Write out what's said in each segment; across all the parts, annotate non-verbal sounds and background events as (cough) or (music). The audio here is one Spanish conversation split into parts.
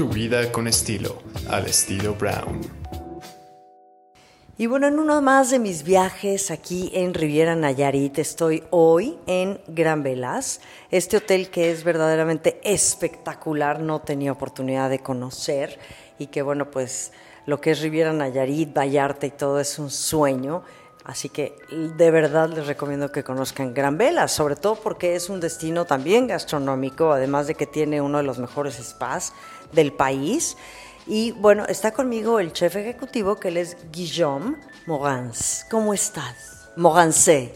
Tu vida con estilo, al estilo Brown. Y bueno, en uno más de mis viajes aquí en Riviera Nayarit, estoy hoy en Gran Velas, este hotel que es verdaderamente espectacular, no tenía oportunidad de conocer y que bueno, pues lo que es Riviera Nayarit, Vallarta y todo es un sueño. Así que de verdad les recomiendo que conozcan Gran Vela, sobre todo porque es un destino también gastronómico, además de que tiene uno de los mejores spas del país. Y bueno, está conmigo el chef ejecutivo que él es Guillaume Morans. ¿Cómo estás? Morancé.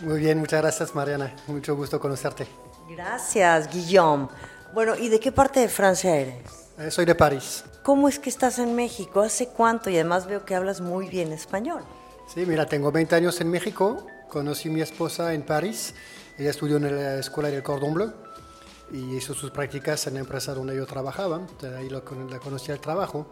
Muy bien, muchas gracias Mariana. Mucho gusto conocerte. Gracias, Guillaume. Bueno, ¿y de qué parte de Francia eres? Eh, soy de París. ¿Cómo es que estás en México? ¿Hace cuánto? Y además veo que hablas muy bien español. Sí, mira, tengo 20 años en México. Conocí a mi esposa en París. Ella estudió en la escuela del Cordon Bleu y hizo sus prácticas en la empresa donde yo trabajaba. Entonces, ahí lo, la conocí al trabajo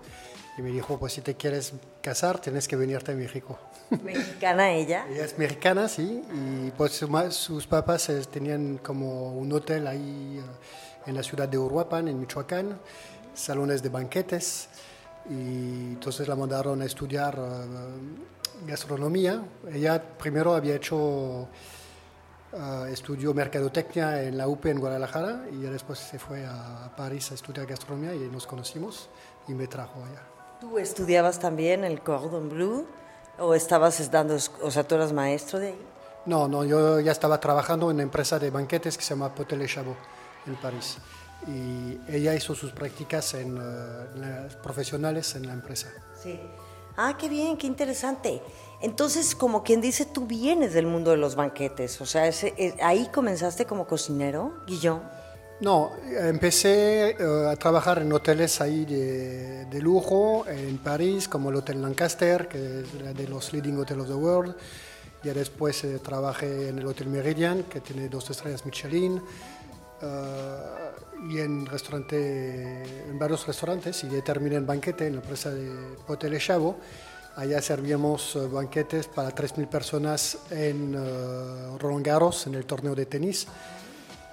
y me dijo, pues si te quieres casar, tienes que venirte a México. (laughs) ¿Mexicana ella? ella es mexicana, sí, y pues sus papás eh, tenían como un hotel ahí eh, en la ciudad de Uruapan, en Michoacán, salones de banquetes, y entonces la mandaron a estudiar uh, gastronomía. Ella primero había hecho Uh, estudió mercadotecnia en la UP en Guadalajara y después se fue a París a estudiar gastronomía y nos conocimos y me trajo allá. ¿Tú estudiabas también el Cordon Bleu o estabas dando, o sea, tú eras maestro de ahí? No, no, yo ya estaba trabajando en una empresa de banquetes que se llama Potel Chabot en París y ella hizo sus prácticas en, uh, profesionales en la empresa. Sí. Ah, qué bien, qué interesante. Entonces, como quien dice, tú vienes del mundo de los banquetes, o sea, eh, ahí comenzaste como cocinero, Guillón. No, empecé uh, a trabajar en hoteles ahí de, lujo en París, como el Hotel Lancaster, que es de los leading hotels of the world. Ya después eh, trabajé en el Hotel Meridian, que tiene dos estrellas Michelin. Uh, y en, restaurante, en varios restaurantes, y ya terminé en banquete en la empresa de Hotel Chavo. Allá servíamos uh, banquetes para 3.000 personas en uh, Roland Garros, en el torneo de tenis.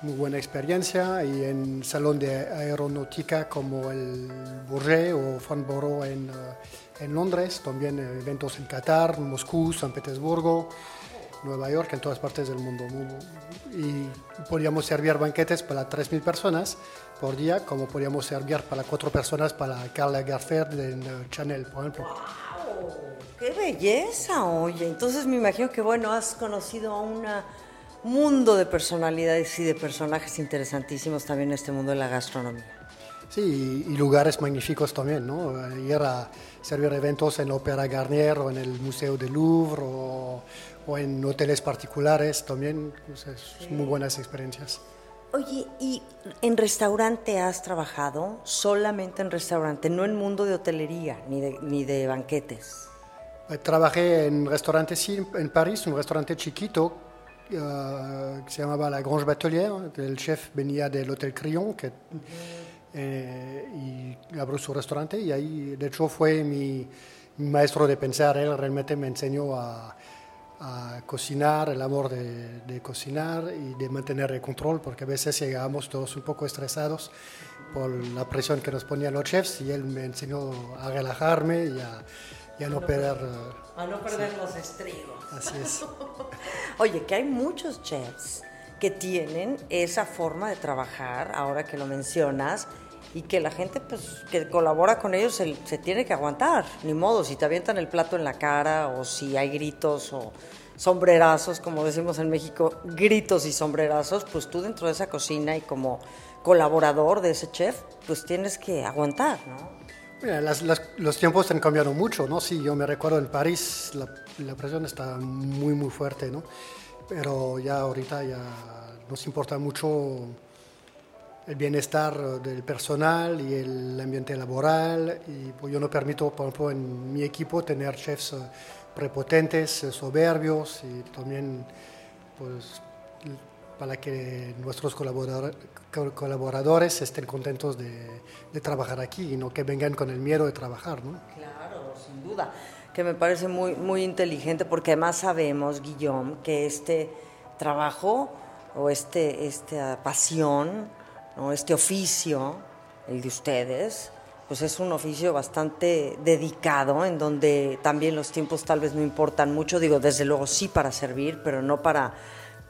Muy buena experiencia. Y en salón de aeronáutica como el Bourget o Farnborough en, uh, en Londres. También eventos en Qatar, Moscú, San Petersburgo, Nueva York, en todas partes del mundo. Y podíamos servir banquetes para 3.000 personas por día, como podíamos servir para 4 personas para Karl Lagerfeld en Chanel, por ejemplo. ¡Qué belleza! Oye, entonces me imagino que, bueno, has conocido a un mundo de personalidades y de personajes interesantísimos también en este mundo de la gastronomía. Sí, y lugares magníficos también, ¿no? Ir a servir eventos en la Ópera Garnier o en el Museo del Louvre o, o en hoteles particulares también, pues es muy buenas experiencias. Oye, ¿y en restaurante has trabajado? Solamente en restaurante, no en mundo de hotelería ni de, ni de banquetes. Trabajé en restaurante sí, en París, un restaurante chiquito uh, que se llamaba La Grange Batelier. El chef venía del Hotel Crillon que, eh, y abrió su restaurante y ahí, de hecho, fue mi, mi maestro de pensar. Él realmente me enseñó a, a cocinar, el amor de, de, cocinar y de mantener el control, porque a veces llegábamos todos un poco estresados por la presión que nos ponían los chefs y él me enseñó a relajarme y a y a no, perder... A no perder sí. los estribos. Así es. (laughs) Oye, que hay muchos chefs que tienen esa forma de trabajar, ahora que lo mencionas, y que la gente pues, que colabora con ellos se, se, tiene que aguantar, ni modo, si te avientan el plato en la cara o si hay gritos o sombrerazos, como decimos en México, gritos y sombrerazos, pues tú dentro de esa cocina y como colaborador de ese chef, pues tienes que aguantar, ¿no? Mira, las, las, los tiempos han cambiado mucho, ¿no? Sí, yo me recuerdo en París la, la, presión está muy, muy fuerte, ¿no? Pero ya ahorita ya nos importa mucho el bienestar del personal y el ambiente laboral. Y pues yo no permito, por ejemplo, en mi equipo tener chefs prepotentes, soberbios y también, pues, para que nuestros colaboradores, colaboradores estén contentos de, de, trabajar aquí y no que vengan con el miedo de trabajar, ¿no? Claro, sin duda, que me parece muy, muy inteligente porque además sabemos, Guillaume, que este trabajo o este, esta pasión, este oficio, el de ustedes, pues es un oficio bastante dedicado, en donde también los tiempos tal vez no importan mucho, digo, desde luego sí para servir, pero no para,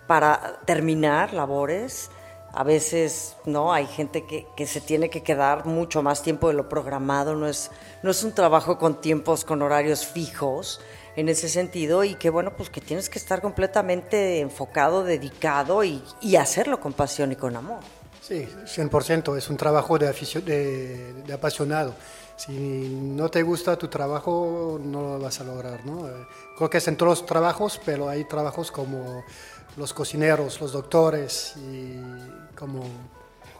para terminar labores. A veces, ¿no? Hay gente que, se tiene que quedar mucho más tiempo de lo programado, no es, no es un trabajo con tiempos, con horarios fijos en ese sentido y que bueno, pues que tienes que estar completamente enfocado, dedicado y hacerlo con pasión y con amor. Sí, 100%, es un trabajo de, de, de apasionado. Si no te gusta tu trabajo, no lo vas a lograr, ¿no? Eh, Creo que es en todos los trabajos, pero hay trabajos como los cocineros, los doctores y como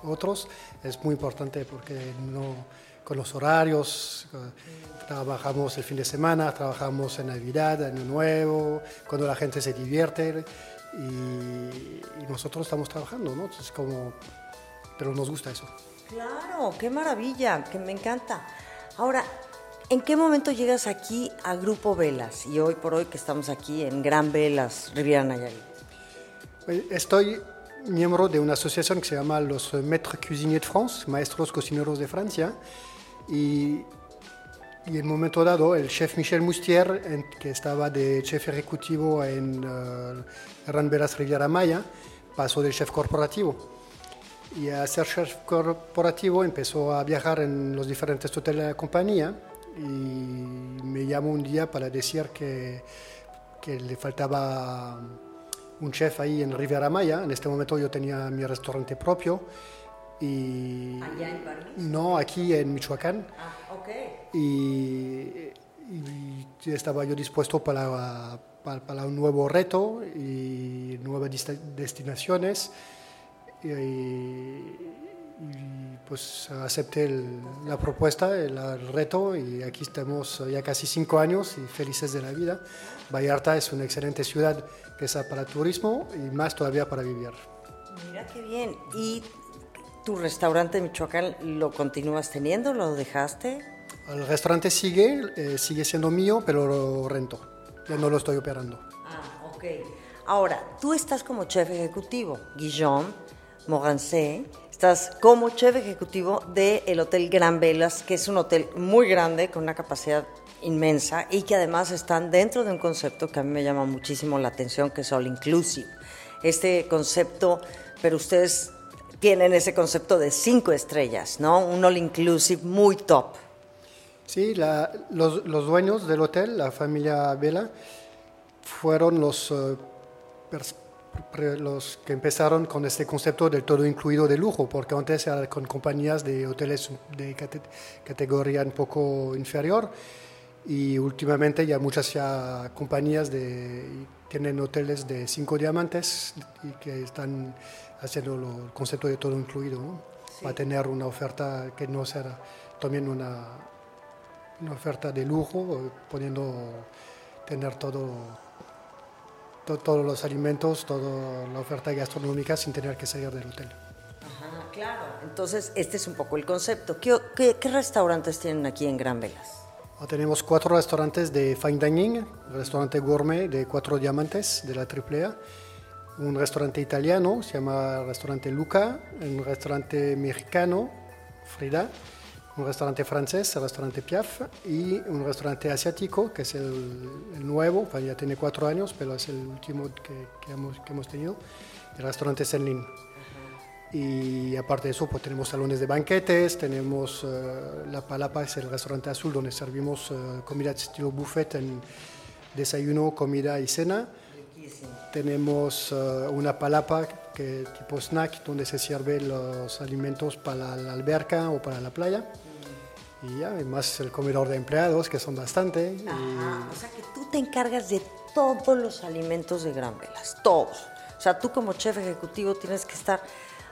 otros, es muy importante porque no, con los horarios, eh, trabajamos el fin de semana, trabajamos en Navidad, Año Nuevo, cuando la gente se divierte y, y nosotros estamos trabajando, ¿no? Entonces, como, pero nos gusta eso. Claro, qué maravilla, que me encanta. Ahora, ¿en qué momento llegas aquí a Grupo Velas? Y hoy por hoy que estamos aquí en Gran Velas, Riviera Nayarit. Eh, Estoy miembro de una asociación que se llama los Maîtres Cuisiniers de France, Maestros Cocineros de Francia, y, y en un momento dado el chef Michel Moustier, en- que estaba de chef ejecutivo en uh, Gran Velas Riviera Maya, pasó de chef corporativo. Y a ser chef corporativo empezó a viajar en los diferentes hoteles de la compañía y me llamó un día para decir que, que le faltaba un chef ahí en Riviera Maya. En este momento yo tenía mi restaurante propio y ¿Allá en París? no aquí en Michoacán Ah, ok. y, y estaba yo dispuesto para, para, para un nuevo reto y nuevas destinaciones y, y, pues acepté el- la propuesta, el, el reto y aquí estamos ya casi cinco años y felices de la vida. Vallarta es una excelente ciudad que es para turismo y más todavía para vivir. Mira qué bien. ¿Y tu restaurante en Michoacán lo continúas teniendo? ¿Lo dejaste? El restaurante sigue, eh, sigue siendo mío, pero lo rento, ya no lo estoy operando. Ah, ok. Ahora, tú estás como chef ejecutivo, Guillaume Morancé, estás como chef ejecutivo del Hotel Gran Velas, que es un hotel muy grande, con una capacidad inmensa y que además están dentro de un concepto que a mí me llama muchísimo la atención, que es All Inclusive. Este concepto, pero ustedes tienen ese concepto de cinco estrellas, ¿no? Un All Inclusive muy top. Sí, los, dueños del hotel, la familia Vela, fueron los, pre- los que empezaron con este concepto del todo incluido de lujo, porque antes era con compañías de hoteles de cate- categoría un poco inferior y últimamente ya muchas ya compañías de, tienen hoteles de cinco diamantes y que están haciendo lo- el concepto de todo incluido, ¿no? para tener una oferta que no será también una, una oferta de lujo, poniendo tener todo, to- todos los alimentos, toda la oferta gastronómica sin tener que salir del hotel. Ajá, claro. Entonces, este es un poco el concepto. ¿Qué, qué, qué restaurantes tienen aquí en Gran Velas? Ahora Tenemos cuatro restaurantes de fine dining, restaurante gourmet de cuatro diamantes de la AAA, un restaurante italiano, se llama restaurante Luca, un restaurante mexicano, Frida, un restaurante francés, el restaurante Piaf, y un restaurante asiático, que es el, el nuevo, pues ya tiene cuatro años, pero es el último que, que hemos, que hemos tenido, el restaurante Senlin. Y aparte de eso, pues tenemos salones de banquetes, tenemos eh, La Palapa, es el restaurante azul donde servimos eh, comida estilo buffet en desayuno, comida y cena. Tenemos eh, una palapa que tipo snack donde se sirven los alimentos para la alberca o para la playa. Y ya, además el comedor de empleados, que son bastante. y- o sea que tú te encargas de todos los alimentos de Gran Velas, todos. O sea, tú como chef ejecutivo tienes que estar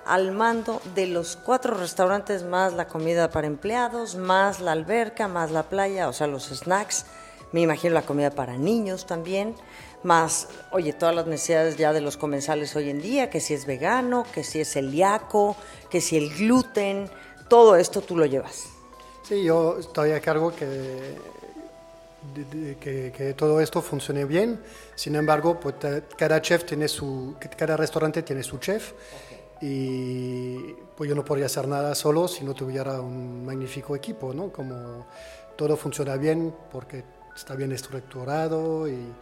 al mando de los cuatro restaurantes, más la comida para empleados, más la alberca, más la playa, o sea, los snacks. Me imagino la comida para niños también, más, oye, todas las necesidades ya de los comensales hoy en día, que si es vegano, que si es celíaco, que si el gluten, todo esto tú lo llevas. Sí, yo estoy a cargo que, de- de- que, que todo esto funcione bien. Sin embargo, pues, cada chef tiene su, cada restaurante tiene su chef y pues yo no podría hacer nada solo si no tuviera un magnífico equipo, ¿no? Como todo funciona bien porque está bien estructurado y,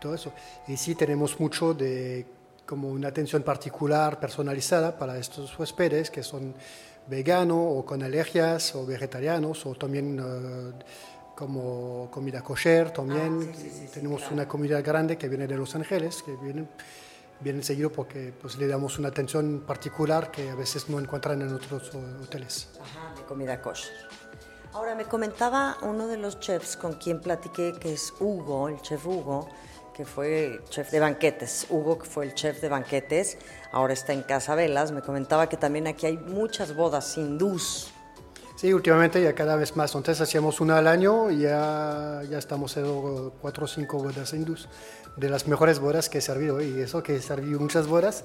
todo eso. Y sí tenemos mucho de como una atención particular, personalizada para estos huéspedes que son veganos o con alergias o vegetarianos o también eh, como comida kosher también. Ah, tenemos una comunidad grande que viene de Los Ángeles, que vienen vienen seguido porque pues, le damos una atención particular que a veces no encuentran en otros hoteles. Ajá, de comida kosher. Ahora, me comentaba uno de los chefs con quien platiqué, que es Hugo, el chef Hugo, que fue chef de banquetes. Hugo, que fue el chef de banquetes, ahora está en Casa Velas. Me comentaba que también aquí hay muchas bodas hindús. Sí, últimamente ya cada vez más. Antes hacíamos una al año y ya, ya estamos haciendo cuatro o cinco bodas hindús de las mejores bodas que he servido. Y eso que he servido muchas bodas,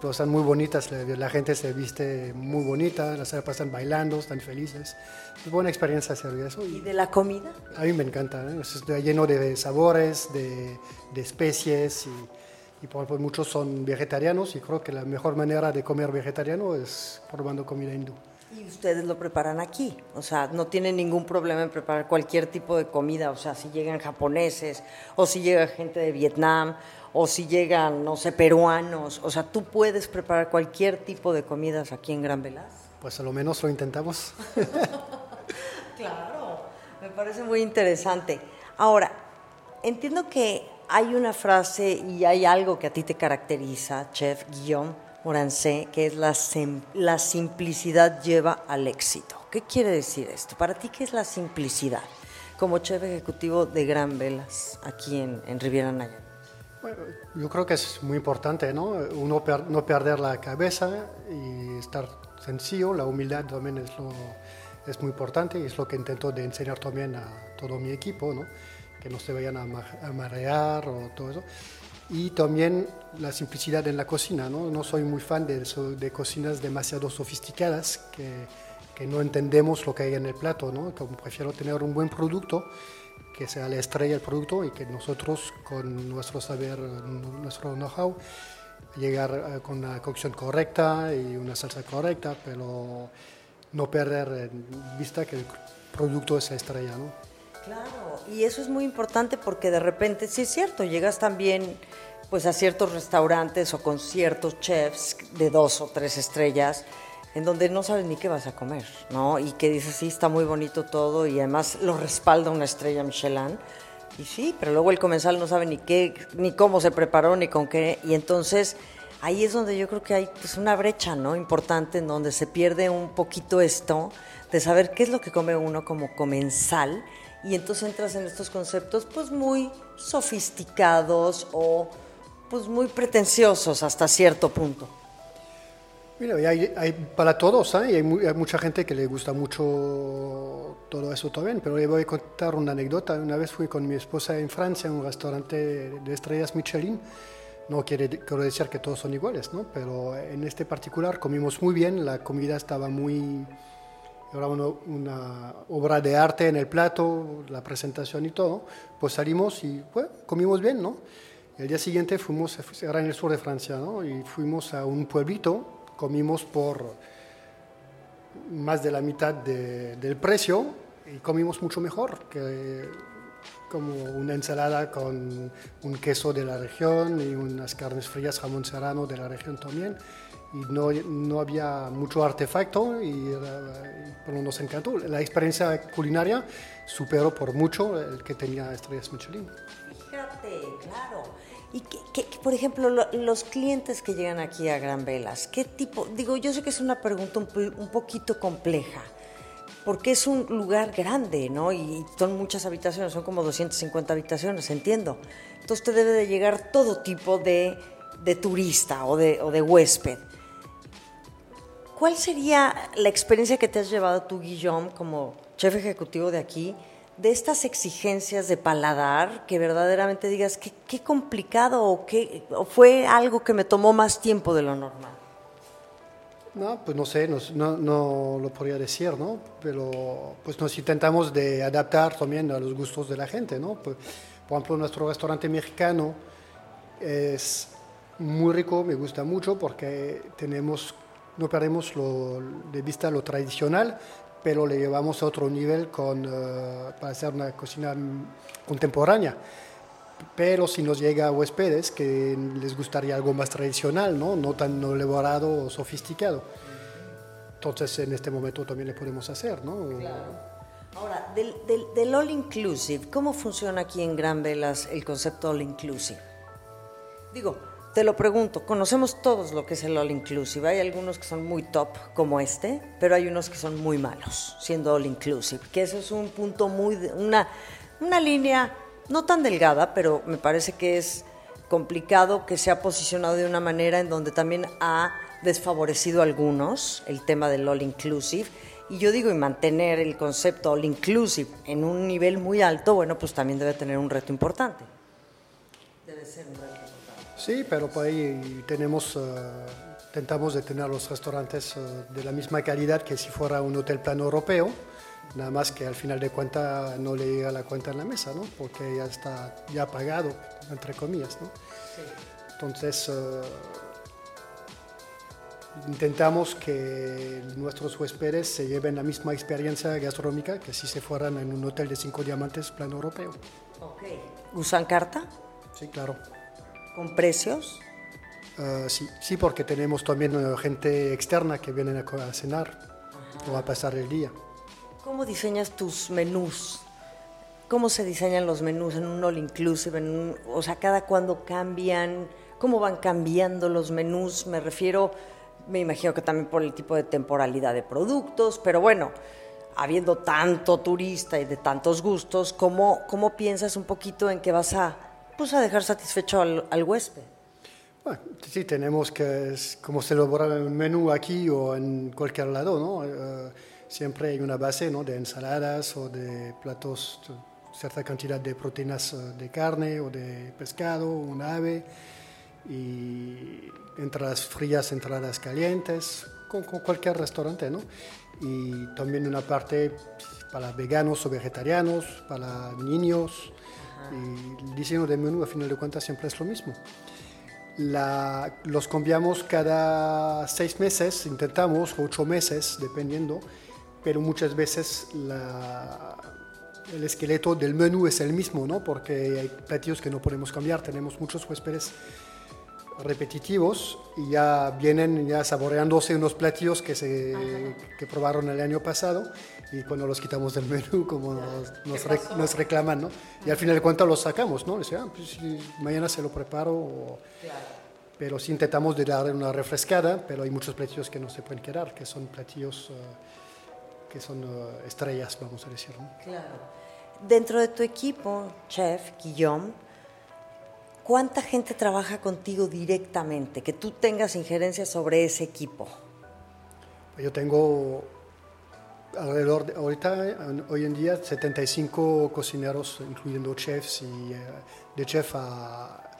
pero están muy bonitas. La, gente se viste muy bonita, las pasan bailando, están felices. Es buena experiencia servir eso. ¿Y de la comida? A mí me encanta. ¿eh? Está lleno de sabores, de, de especies y, y por ejemplo, muchos son vegetarianos y creo que la mejor manera de comer vegetariano es probando comida hindú. Y ustedes lo preparan aquí, o sea, no tienen ningún problema en preparar cualquier tipo de comida, o sea, si llegan japoneses, o si llega gente de Vietnam, o si llegan, no sé, peruanos, o sea, tú puedes preparar cualquier tipo de comidas aquí en Gran Velas. Pues a lo menos lo intentamos. (laughs) claro, me parece muy interesante. Ahora, entiendo que hay una frase y hay algo que a ti te caracteriza, Chef Guillaume, Morancé, que es la, la simplicidad lleva al éxito. ¿Qué quiere decir esto? Para ti, ¿qué es la simplicidad? Como chef ejecutivo de Gran Velas, aquí en, en Riviera Nayarit. Bueno, yo creo que es muy importante, ¿no? Uno no perder la cabeza y estar sencillo, la humildad también es, lo, es muy importante y es lo que intento de enseñar también a todo mi equipo, ¿no? Que no se vayan a, a marear o todo eso y también la simplicidad en la cocina. No, no soy muy fan de, de cocinas demasiado sofisticadas que, que, no entendemos lo que hay en el plato. ¿no? Como prefiero tener un buen producto, que sea la estrella del producto y que nosotros con nuestro saber, nuestro know-how, llegar eh, con una cocción correcta y una salsa correcta, pero no perder en vista que el producto es la estrella. ¿no? Claro, y eso es muy importante porque de repente, sí es cierto, llegas también pues a ciertos restaurantes o con ciertos chefs de dos o tres estrellas en donde no sabes ni qué vas a comer, ¿no? Y que dices, sí, está muy bonito todo y además lo respalda una estrella Michelin. Y sí, pero luego el comensal no sabe ni qué, ni cómo se preparó, ni con qué. Y entonces ahí es donde yo creo que hay pues, una brecha, ¿no? Importante en donde se pierde un poquito esto de saber qué es lo que come uno como comensal y entonces entras en estos conceptos pues muy sofisticados o pues muy pretenciosos hasta cierto punto. Mira, hay, hay para todos, ¿eh? y hay, mucha gente que le gusta mucho todo eso también, pero le voy a contar una anécdota. Una vez fui con mi esposa en Francia a un restaurante de estrellas Michelin. No quiere, quiero decir que todos son iguales, ¿no? pero en este particular comimos muy bien, la comida estaba muy, era una, obra de arte en el plato, la presentación y todo, pues salimos y comimos bien, ¿no? El día siguiente fuimos, era en el sur de Francia, ¿no? Y fuimos a un pueblito, comimos por más de la mitad del precio y comimos mucho mejor, que como una ensalada con un queso de la región y unas carnes frías, jamón serrano de la región también y no, no había mucho artefacto y, y nos encantó. La experiencia culinaria superó por mucho el que tenía estrellas Michelin. Fíjate, claro. Y que, por ejemplo, los clientes que llegan aquí a Gran Velas, ¿qué tipo? Digo, yo sé que es una pregunta un, un poquito compleja, porque es un lugar grande, ¿no? Y son muchas habitaciones, son como 250 habitaciones, entiendo. Entonces te debe de llegar todo tipo de, de turista o de, o de huésped. ¿Cuál sería la experiencia que te has llevado tú, Guillaume, como chef ejecutivo de aquí, de estas exigencias de paladar, que verdaderamente digas, qué, complicado o, qué, o fue algo que me tomó más tiempo de lo normal? No, pues no sé, no, no, lo podría decir, ¿no? Pero pues nos intentamos de adaptar también a los gustos de la gente, ¿no? Pues, por ejemplo, nuestro restaurante mexicano es muy rico, me gusta mucho porque tenemos no perdemos lo, de vista lo tradicional, pero le llevamos a otro nivel con, eh, para hacer una cocina contemporánea. Pero si nos llega a huéspedes que les gustaría algo más tradicional, no, no tan elaborado o sofisticado. Entonces en este momento también le podemos hacer. ¿no? Claro. Ahora, del, del, all inclusive, ¿cómo funciona aquí en Gran Velas el concepto all inclusive? Digo, te lo pregunto, conocemos todos lo que es el all inclusive. Hay algunos que son muy top, como este, pero hay unos que son muy malos, siendo all inclusive. Que eso es un punto muy. una, una línea no tan delgada, pero me parece que es complicado que se ha posicionado de una manera en donde también ha desfavorecido a algunos el tema del all inclusive. Y yo digo, y mantener el concepto all inclusive en un nivel muy alto, bueno, pues también debe tener un reto importante. Debe ser un reto importante. Sí, pero por ahí tenemos, uh, tentamos de tener los restaurantes uh, de la misma calidad que si fuera un hotel plano europeo, nada más que al final de cuentas no le llega la cuenta en la mesa, ¿no? Porque ya está ya pagado, entre comillas, ¿no? Sí. Entonces, uh, intentamos que nuestros huéspedes se lleven la misma experiencia gastronómica que si se fueran en un hotel de cinco diamantes plano europeo. Ok. ¿Usan carta? Sí, claro. ¿Con precios? Uh, sí, sí, porque tenemos también uh, gente externa que vienen a, a cenar Ajá. o a pasar el día. ¿Cómo diseñas tus menús? ¿Cómo se diseñan los menús en un all inclusive? En un, o sea, cada cuándo cambian, cómo van cambiando los menús. Me refiero, me imagino que también por el tipo de temporalidad de productos, pero bueno, habiendo tanto turista y de tantos gustos, ¿cómo, cómo piensas un poquito en que vas a, pues, a dejar satisfecho al, al huésped? Bueno, sí, tenemos que, como se elabora un menú aquí o en cualquier lado, ¿no? Uh, siempre hay una base ¿no? de ensaladas o de platos, cierta cantidad de proteínas de carne o de pescado, un ave, y entradas frías, entradas calientes, con, con cualquier restaurante, ¿no? Y también una parte para veganos o vegetarianos, para niños, Ajá. y el diseño del menú a final de cuentas siempre es lo mismo. La, los cambiamos cada seis meses, intentamos, ocho meses, dependiendo, pero muchas veces la, el esqueleto del menú es el mismo, ¿no? porque hay platillos que no podemos cambiar. Tenemos muchos huéspedes repetitivos y ya vienen ya saboreándose unos platillos que, se, que probaron el año pasado y cuando los quitamos del menú (laughs) como nos, nos, re, nos, reclaman, ¿no? Y al final de cuentas los sacamos, ¿no? Les ah, pues, mañana se lo preparo. O, claro. Pero sí intentamos de dar una refrescada, pero hay muchos platillos que no se pueden quedar, que son platillos... Uh, que son uh, estrellas, vamos a decir. ¿no? Claro. Dentro de tu equipo, chef Guillaume, ¿cuánta gente trabaja contigo directamente? Que tú tengas injerencia sobre ese equipo. Yo tengo alrededor, de, ahorita, hoy en día, 75 cocineros, incluyendo chefs y uh, de chef a,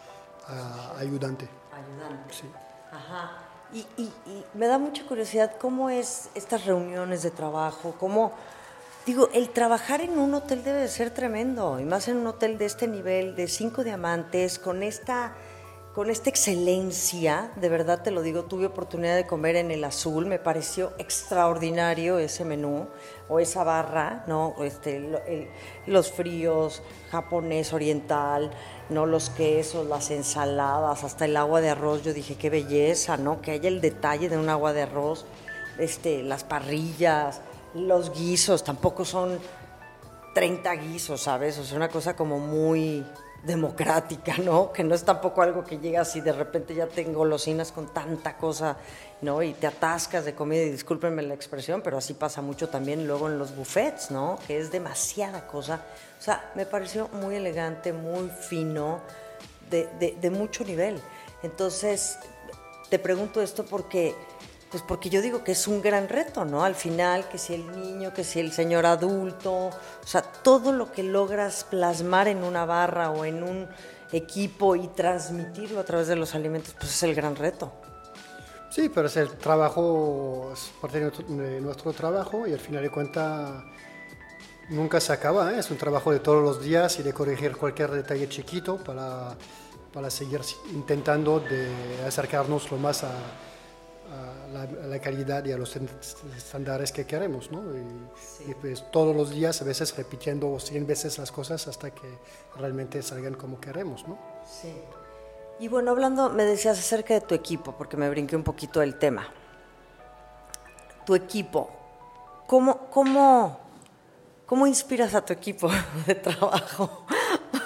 a ayudante. Ayudante. Sí. Ajá. Y, y, y, me da mucha curiosidad cómo es estas reuniones de trabajo, cómo, digo, el trabajar en un hotel debe de ser tremendo, y más en un hotel de este nivel, de cinco diamantes, con esta, con esta excelencia, de verdad te lo digo, tuve oportunidad de comer en el azul, me pareció extraordinario ese menú, o esa barra, ¿no? Este, los fríos, japonés, oriental, no los quesos, las ensaladas, hasta el agua de arroz. Yo dije, qué belleza, ¿no? Que haya el detalle de un agua de arroz, este, las parrillas, los guisos, tampoco son 30 guisos, ¿sabes? O sea, una cosa como muy democrática, ¿no? Que no es tampoco algo que llega así de repente ya tengo golosinas con tanta cosa, ¿no? Y te atascas de comida, y discúlpenme la expresión, pero así pasa mucho también luego en los buffets, ¿no? Que es demasiada cosa. O sea, me pareció muy elegante, muy fino, de, de mucho nivel. Entonces, te pregunto esto porque pues porque yo digo que es un gran reto, ¿no? Al final, que si el niño, que si el señor adulto, o sea, todo lo que logras plasmar en una barra o en un equipo y transmitirlo a través de los alimentos, pues es el gran reto. Sí, pero es el trabajo, es parte de nuestro trabajo y al final de cuentas nunca se acaba, ¿eh? es un trabajo de todos los días y de corregir cualquier detalle chiquito para, para seguir intentando de acercarnos lo más a, la, la calidad y a los estándares que queremos, ¿no? Y, y, pues todos los días, a veces repitiendo 100 veces las cosas hasta que realmente salgan como queremos, ¿no? Sí. Y bueno, hablando, me decías acerca de tu equipo, porque me brinqué un poquito del tema. Tu equipo, ¿cómo, cómo, cómo inspiras a tu equipo (laughs) de trabajo?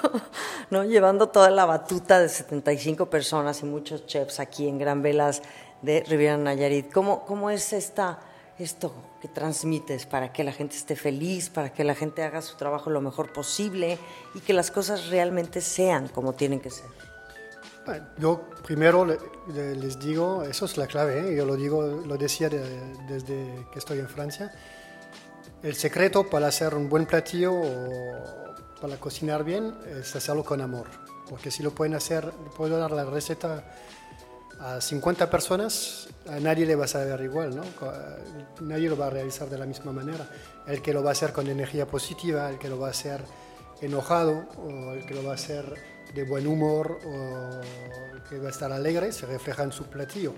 (laughs) ¿No? Llevando toda la batuta de 75 personas y muchos chefs aquí en Gran Velas de Riviera Nayarit. ¿Cómo, cómo es esta, esto que transmites para que la gente esté feliz, para que la gente haga su trabajo lo mejor posible y que las cosas realmente sean como tienen que ser? Yo primero les digo, eso es la clave, ¿eh? yo lo digo, lo decía desde que estoy en Francia. El secreto para hacer un buen platillo o para cocinar bien es hacerlo con amor, porque si lo pueden hacer, puedo dar la receta a 50 personas, a nadie le va a saber igual, ¿no? Nadie lo va a realizar de la misma manera. El que lo va a hacer con energía positiva, el que lo va a hacer enojado o el que lo va a hacer de buen humor o que va a estar alegre se refleja en su platillo.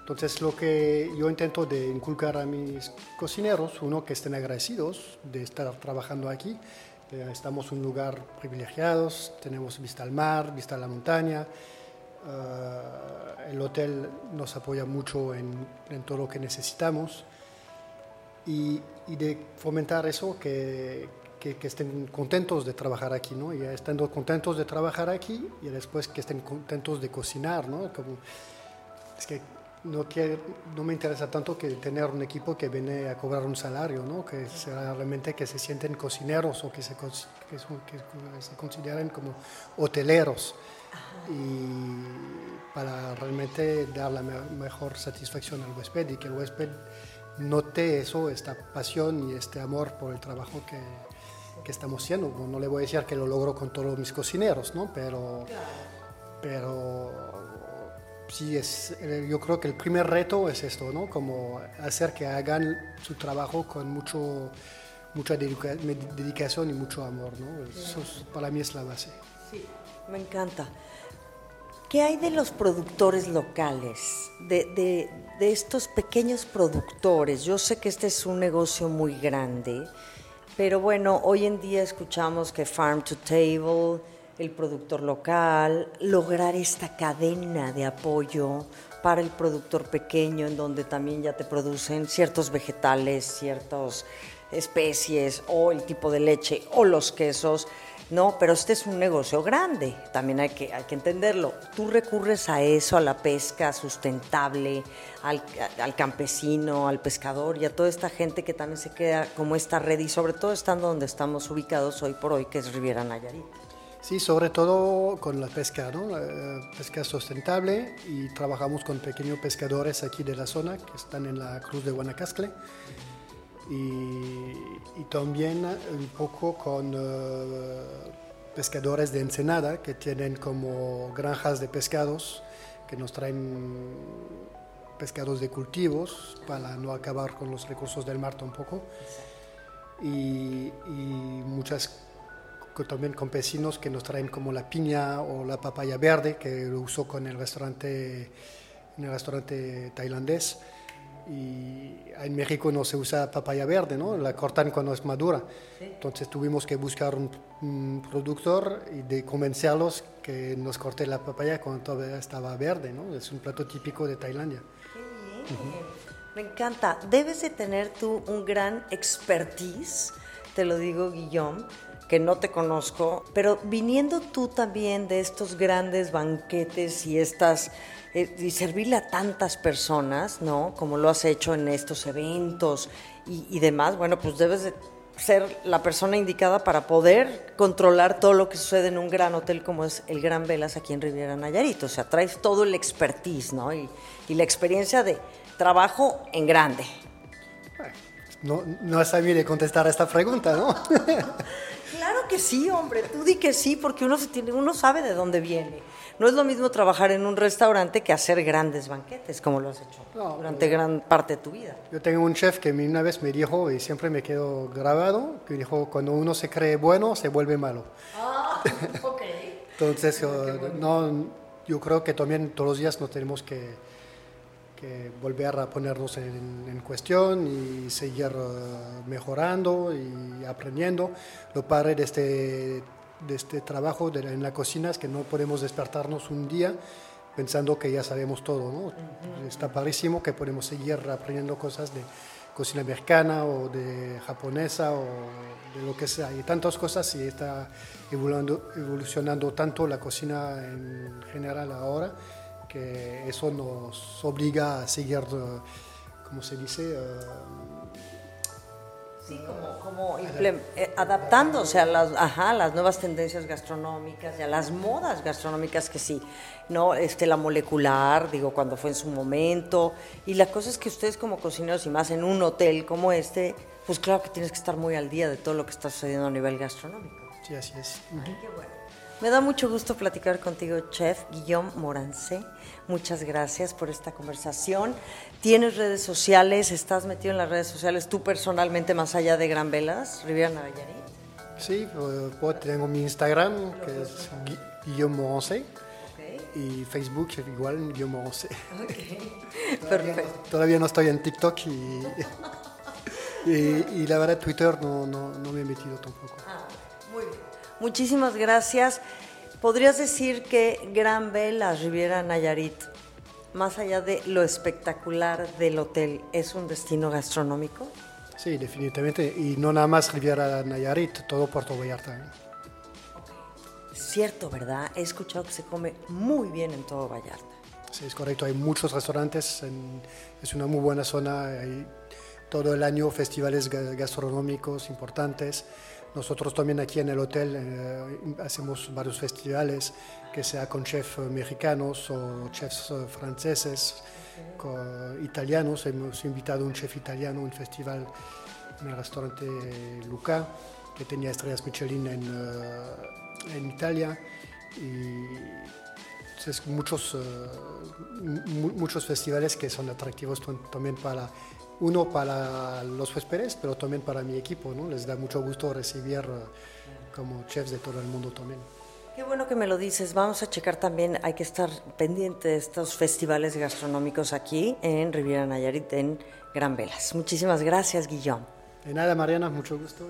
Entonces lo que yo intento de inculcar a mis cocineros, uno, que estén agradecidos de estar trabajando aquí. Eh, estamos en un lugar privilegiados, tenemos vista al mar, vista a la montaña. Uh, el hotel nos apoya mucho en, en, todo lo que necesitamos. Y, y de fomentar eso, que, que, estén contentos de trabajar aquí, ¿no? Y estando contentos de trabajar aquí y después que estén contentos de cocinar, ¿no? Como, es que no, no me interesa tanto que tener un equipo que viene a cobrar un salario, ¿no? Que sea realmente que se sienten cocineros o que se, que, que se consideren como hoteleros. Y para realmente dar la mejor satisfacción al huésped y que el huésped note eso, esta pasión y este amor por el trabajo que, que estamos haciendo. No le voy a decir que lo logro con todos mis cocineros, ¿no? Pero, pero sí, es, yo creo que el primer reto es esto, ¿no? Como hacer que hagan su trabajo con mucho, mucha dedicación y mucho amor, ¿no? Eso para mí es la base. Sí, me encanta. ¿Qué hay de los productores locales, de, de, de estos pequeños productores? Yo sé que este es un negocio muy grande pero bueno, hoy en día escuchamos que farm to table, el productor local, lograr esta cadena de apoyo para el productor pequeño, en donde también ya te producen ciertos vegetales, ciertas especies, o el tipo de leche, o los quesos. No, pero este es un negocio grande, también hay que, hay que entenderlo. Tú recurres a eso, a la pesca sustentable, al, al, campesino, al pescador y a toda esta gente que también se queda como esta red y sobre todo estando donde estamos ubicados hoy por hoy, que es Riviera Nayarit. Sí, sobre todo con la pesca, ¿no? La pesca sustentable y trabajamos con pequeños pescadores aquí de la zona que están en la Cruz de Guanacascle y, y también un poco con uh, pescadores de Ensenada que tienen como granjas de pescados que nos traen pescados de cultivos para no acabar con los recursos del mar tampoco. Y, y muchas también campesinos que nos traen como la piña o la papaya verde que lo uso con el restaurante en el restaurante tailandés y en México no se usa papaya verde, ¿no? La cortan cuando es madura. Entonces tuvimos que buscar un, productor y de convencerlos que nos corte la papaya cuando todavía estaba verde, ¿no? Es un plato típico de Tailandia. Qué bien. Me encanta. Debes de tener tú un gran expertise, te lo digo Guillaume, que no te conozco, pero viniendo tú también de estos grandes banquetes y estas eh, y servirle a tantas personas, ¿no? Como lo has hecho en estos eventos y, y demás, bueno, pues debes de ser la persona indicada para poder controlar todo lo que sucede en un gran hotel como es el Gran Velas aquí en Riviera Nayarit. O sea, traes todo el expertise, ¿no? Y, y la experiencia de trabajo en grande. No, no sabía de contestar a esta pregunta, ¿no? (laughs) que sí, hombre. Tú di que sí, porque uno, se tiene, uno sabe de dónde viene. No es lo mismo trabajar en un restaurante que hacer grandes banquetes, como lo has hecho no, durante gran parte de tu vida. Yo tengo un chef que una vez me dijo, y siempre me quedó grabado, que dijo, cuando uno se cree bueno, se vuelve malo. Ah, (laughs) ok. Entonces, no, yo creo que también todos los días nos tenemos que, que volver a ponernos en, en cuestión y seguir uh, mejorando y aprendiendo. Lo padre de este, de este trabajo de, en la cocina es que no podemos despertarnos un día pensando que ya sabemos todo. ¿no? Está padrísimo que podemos seguir aprendiendo cosas de cocina americana o de japonesa o de lo que sea. Hay tantas cosas y está evolucionando, evolucionando tanto la cocina en general ahora que eso nos obliga a seguir, uh, como se dice? Uh, sí, como, como eh, adaptándose a las, ajá, las nuevas tendencias gastronómicas y a las modas gastronómicas que sí, ¿no? Este, la molecular, digo, cuando fue en su momento. Y la cosa es que ustedes como cocineros y más en un hotel como este, pues claro que tienes que estar muy al día de todo lo que está sucediendo a nivel gastronómico. Sí, así es. qué bueno. Me da mucho gusto platicar contigo, chef Guillaume Morancé. Muchas gracias por esta conversación. ¿Tienes redes sociales? ¿Estás metido en las redes sociales tú personalmente más allá de Gran Velas, Riviera Navallarí? Sí, pues, tengo mi Instagram, que es Guillaume Morancé. Y Facebook igual, Guillaume Morancé. (laughs) Perfecto. Todavía no estoy en TikTok (laughs) y, y, la verdad Twitter no, no, no me he metido tampoco. Ah. Muchísimas gracias. ¿Podrías decir que Gran Vela, Riviera Nayarit, más allá de lo espectacular del hotel, es un destino gastronómico? Sí, definitivamente. Y no nada más Riviera Nayarit, todo Puerto Vallarta. ¿eh? Cierto, ¿verdad? He escuchado que se come muy bien en todo Vallarta. Sí, es correcto. Hay muchos restaurantes. es una muy buena zona. Hay todo el año festivales gastronómicos importantes. Nosotros también aquí en el hotel eh, hacemos varios festivales, que sea con chefs mexicanos o chefs eh, franceses, italianos. Hemos invitado a un chef italiano a un festival en el restaurante Luca, que tenía estrellas Michelin eh, en Italia. Y muchos, muchos festivales que son atractivos también para uno para los huéspedes, pero también para mi equipo, ¿no? Les da mucho gusto recibir eh, como chefs de todo el mundo también. Qué bueno que me lo dices. Vamos a checar también, hay que estar pendiente de estos festivales gastronómicos aquí en Riviera Nayarit, en Gran Velas. Muchísimas gracias, Guillón. De nada, Mariana, mucho gusto.